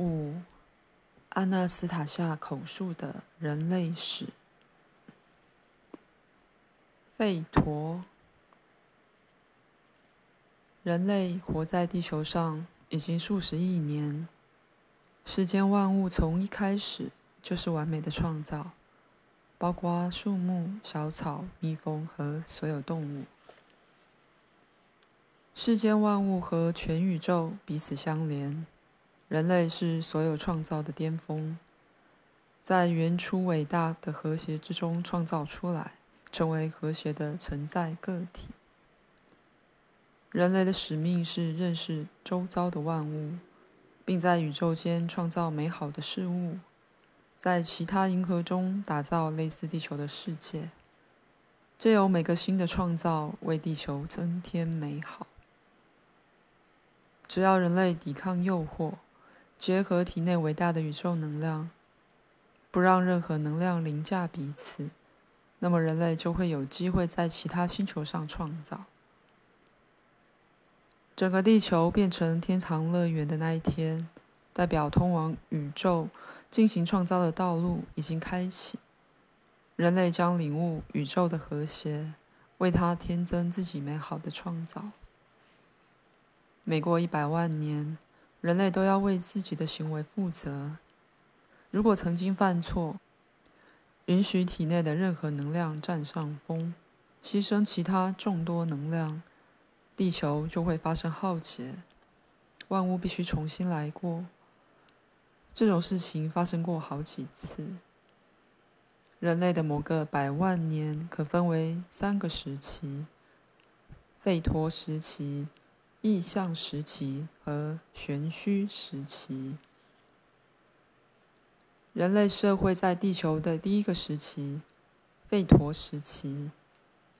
五、阿纳斯塔夏口述的人类史。吠陀。人类活在地球上已经数十亿年，世间万物从一开始就是完美的创造，包括树木、小草、蜜蜂和所有动物。世间万物和全宇宙彼此相连，人类是所有创造的巅峰，在原初伟大的和谐之中创造出来，成为和谐的存在个体。人类的使命是认识周遭的万物，并在宇宙间创造美好的事物，在其他银河中打造类似地球的世界，借由每个新的创造为地球增添美好。只要人类抵抗诱惑，结合体内伟大的宇宙能量，不让任何能量凌驾彼此，那么人类就会有机会在其他星球上创造。整个地球变成天堂乐园的那一天，代表通往宇宙进行创造的道路已经开启。人类将领悟宇宙的和谐，为它添增自己美好的创造。每过一百万年，人类都要为自己的行为负责。如果曾经犯错，允许体内的任何能量占上风，牺牲其他众多能量。地球就会发生浩劫，万物必须重新来过。这种事情发生过好几次。人类的某个百万年可分为三个时期：吠陀时期、意象时期和玄虚时期。人类社会在地球的第一个时期——吠陀时期，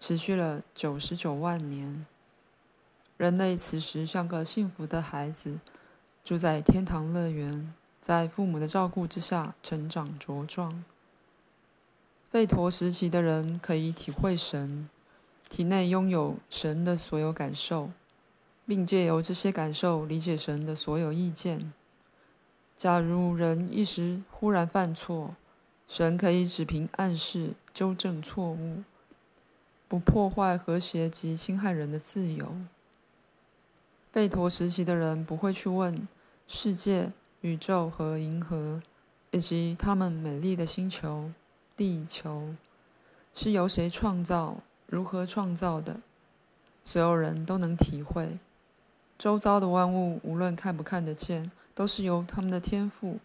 持续了九十九万年。人类此时像个幸福的孩子，住在天堂乐园，在父母的照顾之下成长茁壮。吠陀时期的人可以体会神，体内拥有神的所有感受，并借由这些感受理解神的所有意见。假如人一时忽然犯错，神可以只凭暗示纠正错误，不破坏和谐及侵害人的自由。吠陀时期的人不会去问世界、宇宙和银河，以及他们美丽的星球——地球，是由谁创造、如何创造的。所有人都能体会，周遭的万物无论看不看得见，都是由他们的天赋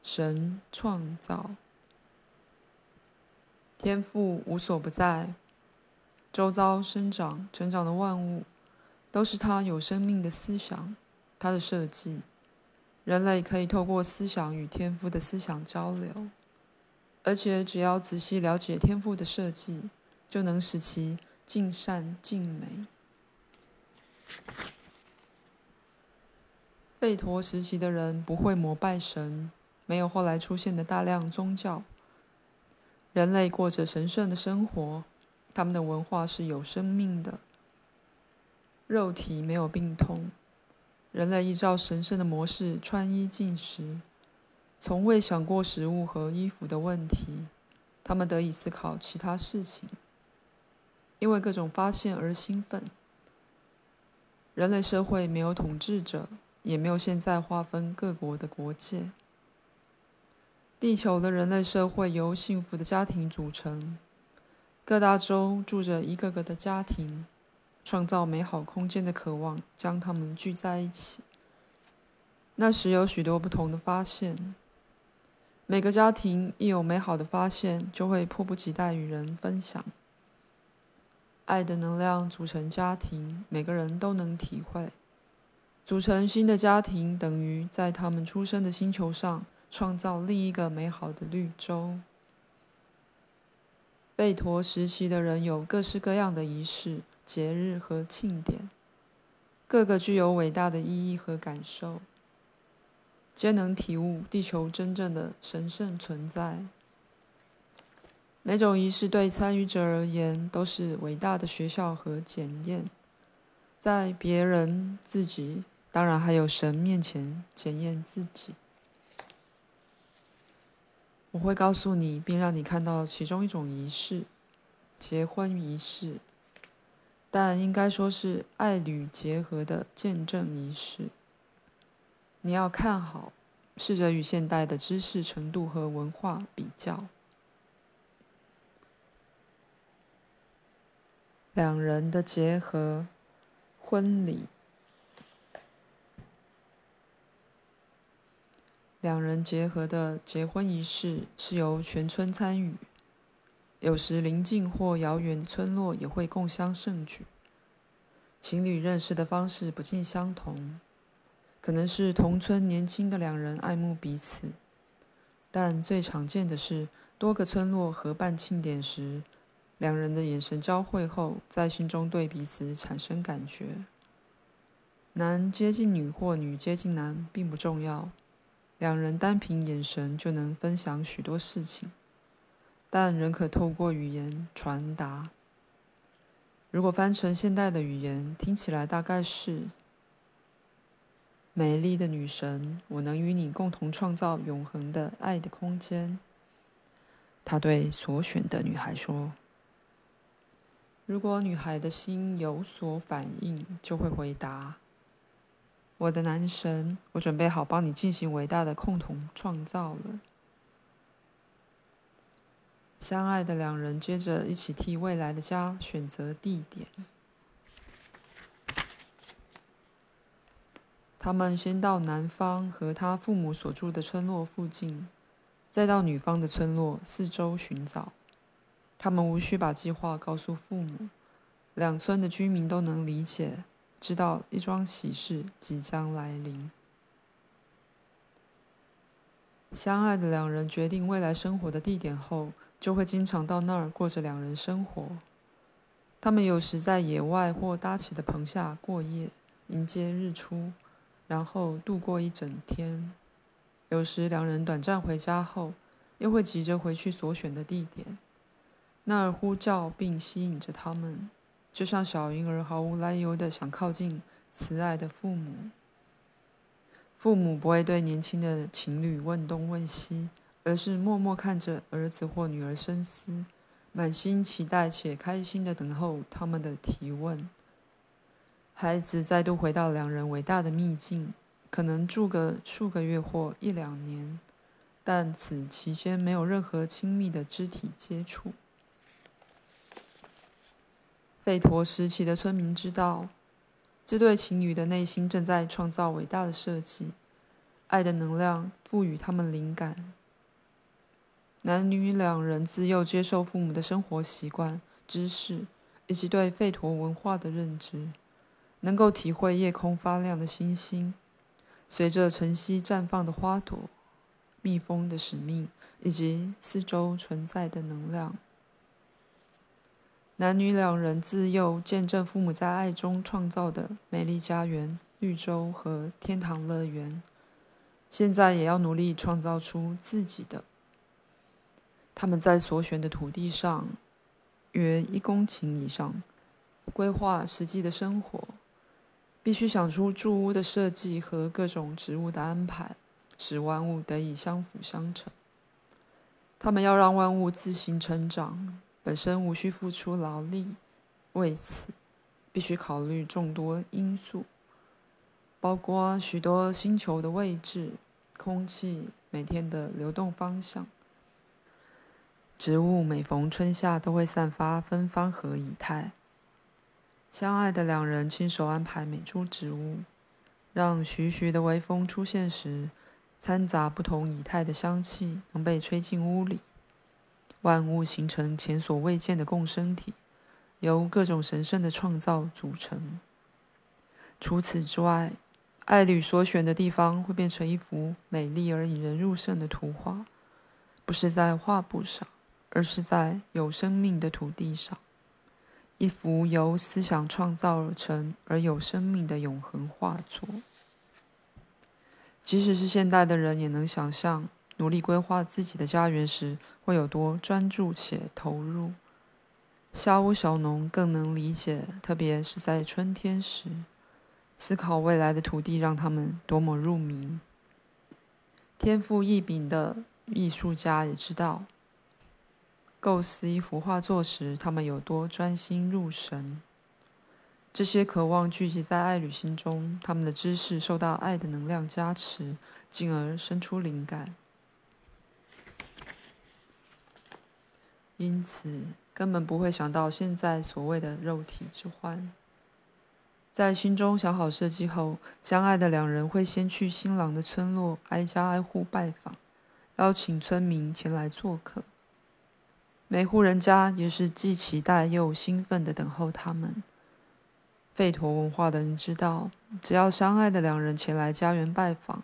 神创造。天赋无所不在，周遭生长、成长的万物。都是他有生命的思想，他的设计。人类可以透过思想与天赋的思想交流，而且只要仔细了解天赋的设计，就能使其尽善尽美。吠陀时期的人不会膜拜神，没有后来出现的大量宗教。人类过着神圣的生活，他们的文化是有生命的。肉体没有病痛，人类依照神圣的模式穿衣进食，从未想过食物和衣服的问题。他们得以思考其他事情，因为各种发现而兴奋。人类社会没有统治者，也没有现在划分各国的国界。地球的人类社会由幸福的家庭组成，各大洲住着一个个的家庭。创造美好空间的渴望将他们聚在一起。那时有许多不同的发现。每个家庭一有美好的发现，就会迫不及待与人分享。爱的能量组成家庭，每个人都能体会。组成新的家庭，等于在他们出生的星球上创造另一个美好的绿洲。贝陀时期的人有各式各样的仪式。节日和庆典，各个具有伟大的意义和感受，皆能体悟地球真正的神圣存在。每种仪式对参与者而言都是伟大的学校和检验，在别人、自己，当然还有神面前检验自己。我会告诉你，并让你看到其中一种仪式——结婚仪式，但应该说是爱侣结合的见证仪式。你要看好，试着与现代的知识程度和文化比较。两人的结合，婚礼。两人结合的结婚仪式是由全村参与，有时邻近或遥远的村落也会共襄盛举。情侣认识的方式不尽相同，可能是同村年轻的两人爱慕彼此，但最常见的是多个村落合办庆典时，两人的眼神交汇后，在心中对彼此产生感觉。男接近女或女接近男并不重要。两人单凭眼神就能分享许多事情，但仍可透过语言传达。如果翻成现代的语言，听起来大概是：“美丽的女神，我能与你共同创造永恒的爱的空间。”他对所选的女孩说。如果女孩的心有所反应，就会回答。我的男神，我准备好帮你进行伟大的共同创造了。相爱的两人接着一起替未来的家选择地点。他们先到男方和他父母所住的村落附近，再到女方的村落四周寻找。他们无需把计划告诉父母，两村的居民都能理解。知道一桩喜事即将来临。相爱的两人决定未来生活的地点后，就会经常到那儿过着两人生活。他们有时在野外或搭起的棚下过夜，迎接日出，然后度过一整天。有时两人短暂回家后，又会急着回去所选的地点，那儿呼叫并吸引着他们。就像小婴儿毫无来由的想靠近慈爱的父母，父母不会对年轻的情侣问东问西，而是默默看着儿子或女儿深思，满心期待且开心的等候他们的提问。孩子再度回到两人伟大的秘境，可能住个数个月或一两年，但此期间没有任何亲密的肢体接触。吠陀时期的村民知道，这对情侣的内心正在创造伟大的设计，爱的能量赋予他们灵感。男女两人自幼接受父母的生活习惯、知识以及对吠陀文化的认知，能够体会夜空发亮的星星，随着晨曦绽放的花朵、蜜蜂的使命以及四周存在的能量。男女两人自幼见证父母在爱中创造的美丽家园、绿洲和天堂乐园，现在也要努力创造出自己的。他们在所选的土地上，约一公顷以上，规划实际的生活，必须想出住屋的设计和各种植物的安排，使万物得以相辅相成。他们要让万物自行成长。本身无需付出劳力，为此必须考虑众多因素，包括许多星球的位置、空气每天的流动方向。植物每逢春夏都会散发芬芳和仪态。相爱的两人亲手安排每株植物，让徐徐的微风出现时，掺杂不同仪态的香气能被吹进屋里。万物形成前所未见的共生体，由各种神圣的创造组成。除此之外，爱侣所选的地方会变成一幅美丽而引人入胜的图画，不是在画布上，而是在有生命的土地上，一幅由思想创造而成而有生命的永恒画作。即使是现代的人，也能想象。努力规划自己的家园时，会有多专注且投入。下屋小农更能理解，特别是在春天时，思考未来的土地让他们多么入迷。天赋异禀的艺术家也知道，构思一幅画作时，他们有多专心入神。这些渴望聚集在爱旅心中，他们的知识受到爱的能量加持，进而生出灵感。因此，根本不会想到现在所谓的肉体之欢。在心中想好设计后，相爱的两人会先去新郎的村落，挨家挨户拜访，邀请村民前来做客。每户人家也是既期待又兴奋地等候他们。吠陀文化的人知道，只要相爱的两人前来家园拜访，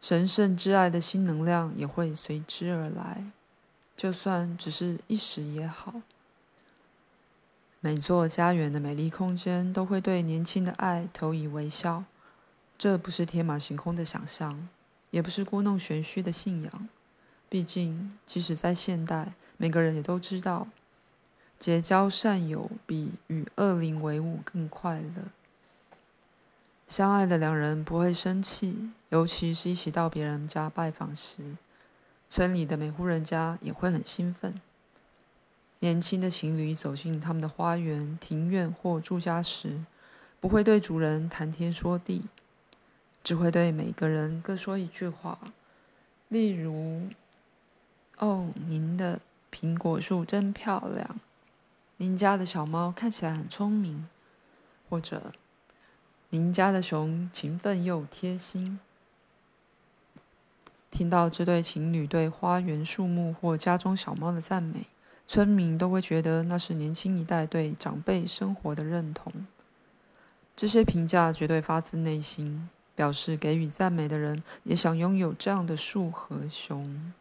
神圣之爱的新能量也会随之而来，就算只是一时也好。每座家园的美丽空间都会对年轻的爱投以微笑，这不是天马行空的想象，也不是故弄玄虚的信仰。毕竟，即使在现代，每个人也都知道，结交善友比与恶灵为伍更快乐。相爱的两人不会生气，尤其是一起到别人家拜访时，村里的每户人家也会很兴奋。年轻的情侣走进他们的花园、庭院或住家时，不会对主人谈天说地，只会对每个人各说一句话，例如：“哦，您的苹果树真漂亮，您家的小猫看起来很聪明，或者您家的熊勤奋又贴心。”听到这对情侣对花园、树木或家中小猫的赞美。村民都会觉得那是年轻一代对长辈生活的认同。这些评价绝对发自内心，表示给予赞美的人也想拥有这样的树和熊。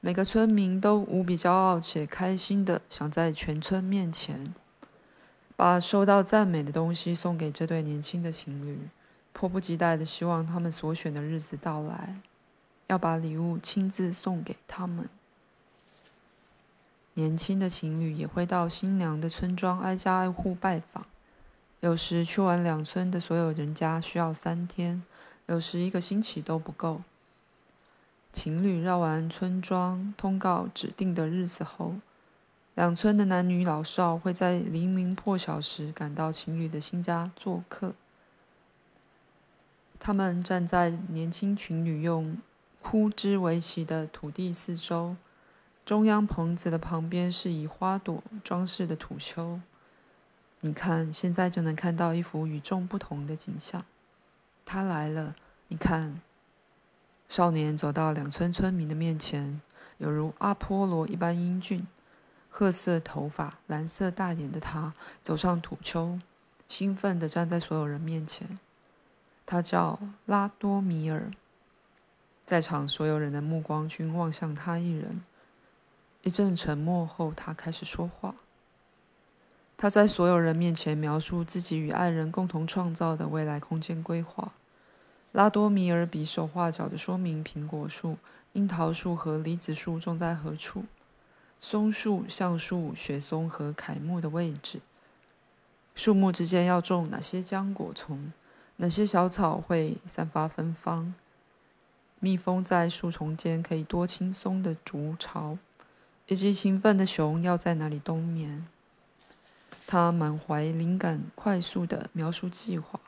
每个村民都无比骄傲且开心地想在全村面前，把收到赞美的东西送给这对年轻的情侣，迫不及待地希望他们所选的日子到来，要把礼物亲自送给他们。年轻的情侣也会到新娘的村庄挨家挨户拜访，有时去完两村的所有人家需要三天，有时一个星期都不够。情侣绕完村庄，通告指定的日子后，两村的男女老少会在黎明破晓时赶到情侣的新家做客。他们站在年轻情侣用枯枝围起的土地四周。中央棚子的旁边是以花朵装饰的土丘。你看，现在就能看到一幅与众不同的景象。他来了，你看。少年走到两村村民的面前，犹如阿波罗一般英俊，褐色头发、蓝色大眼的他走上土丘，兴奋地站在所有人面前。他叫拉多米尔。在场所有人的目光均望向他一人。一阵沉默后，他开始说话。他在所有人面前描述自己与爱人共同创造的未来空间规划。拉多米尔比手画脚地说明苹果树、樱桃树和梨子树种在何处，松树、橡树、雪松和槟木的位置，树木之间要种哪些浆果丛，哪些小草会散发芬芳，蜜蜂在树丛间可以多轻松的筑巢。以及勤奋的熊要在哪里冬眠？他满怀灵感，快速地描述计划，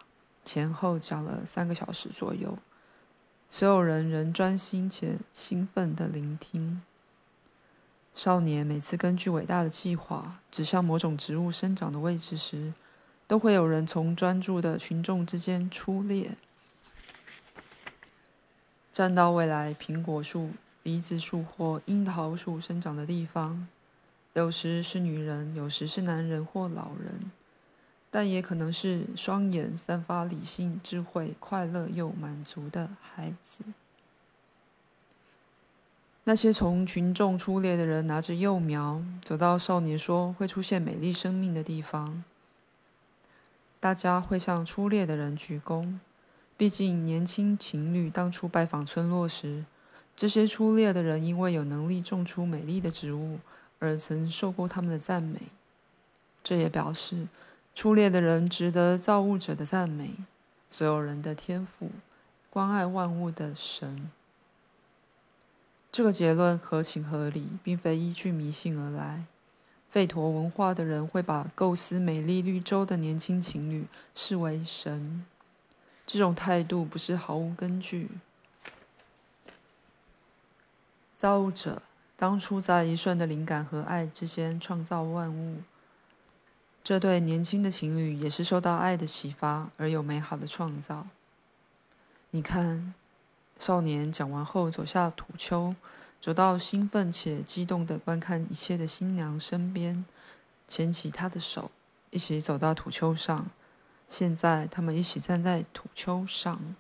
前后讲了三个小时左右。所有人仍专心且兴奋地聆听。少年每次根据伟大的计划指向某种植物生长的位置时，都会有人从专注的群众之间出列，站到未来苹果树。梨子树或樱桃树生长的地方，有时是女人，有时是男人或老人，但也可能是双眼散发理性、智慧、快乐又满足的孩子。那些从群众出列的人拿着幼苗，走到少年说会出现美丽生命的地方。大家会向出列的人鞠躬，毕竟年轻情侣当初拜访村落时。这些出猎的人因为有能力种出美丽的植物，而曾受过他们的赞美。这也表示，出猎的人值得造物者的赞美，所有人的天赋，关爱万物的神。这个结论合情合理，并非依据迷信而来。吠陀文化的人会把构思美丽绿洲的年轻情侣视为神，这种态度不是毫无根据。造物者当初在一瞬的灵感和爱之间创造万物，这对年轻的情侣也是受到爱的启发而有美好的创造。你看，少年讲完后走下土丘。走到兴奋且激动地观看一切的新娘身边，牵起她的手，一起走到土丘上。现在，他们一起站在土丘上。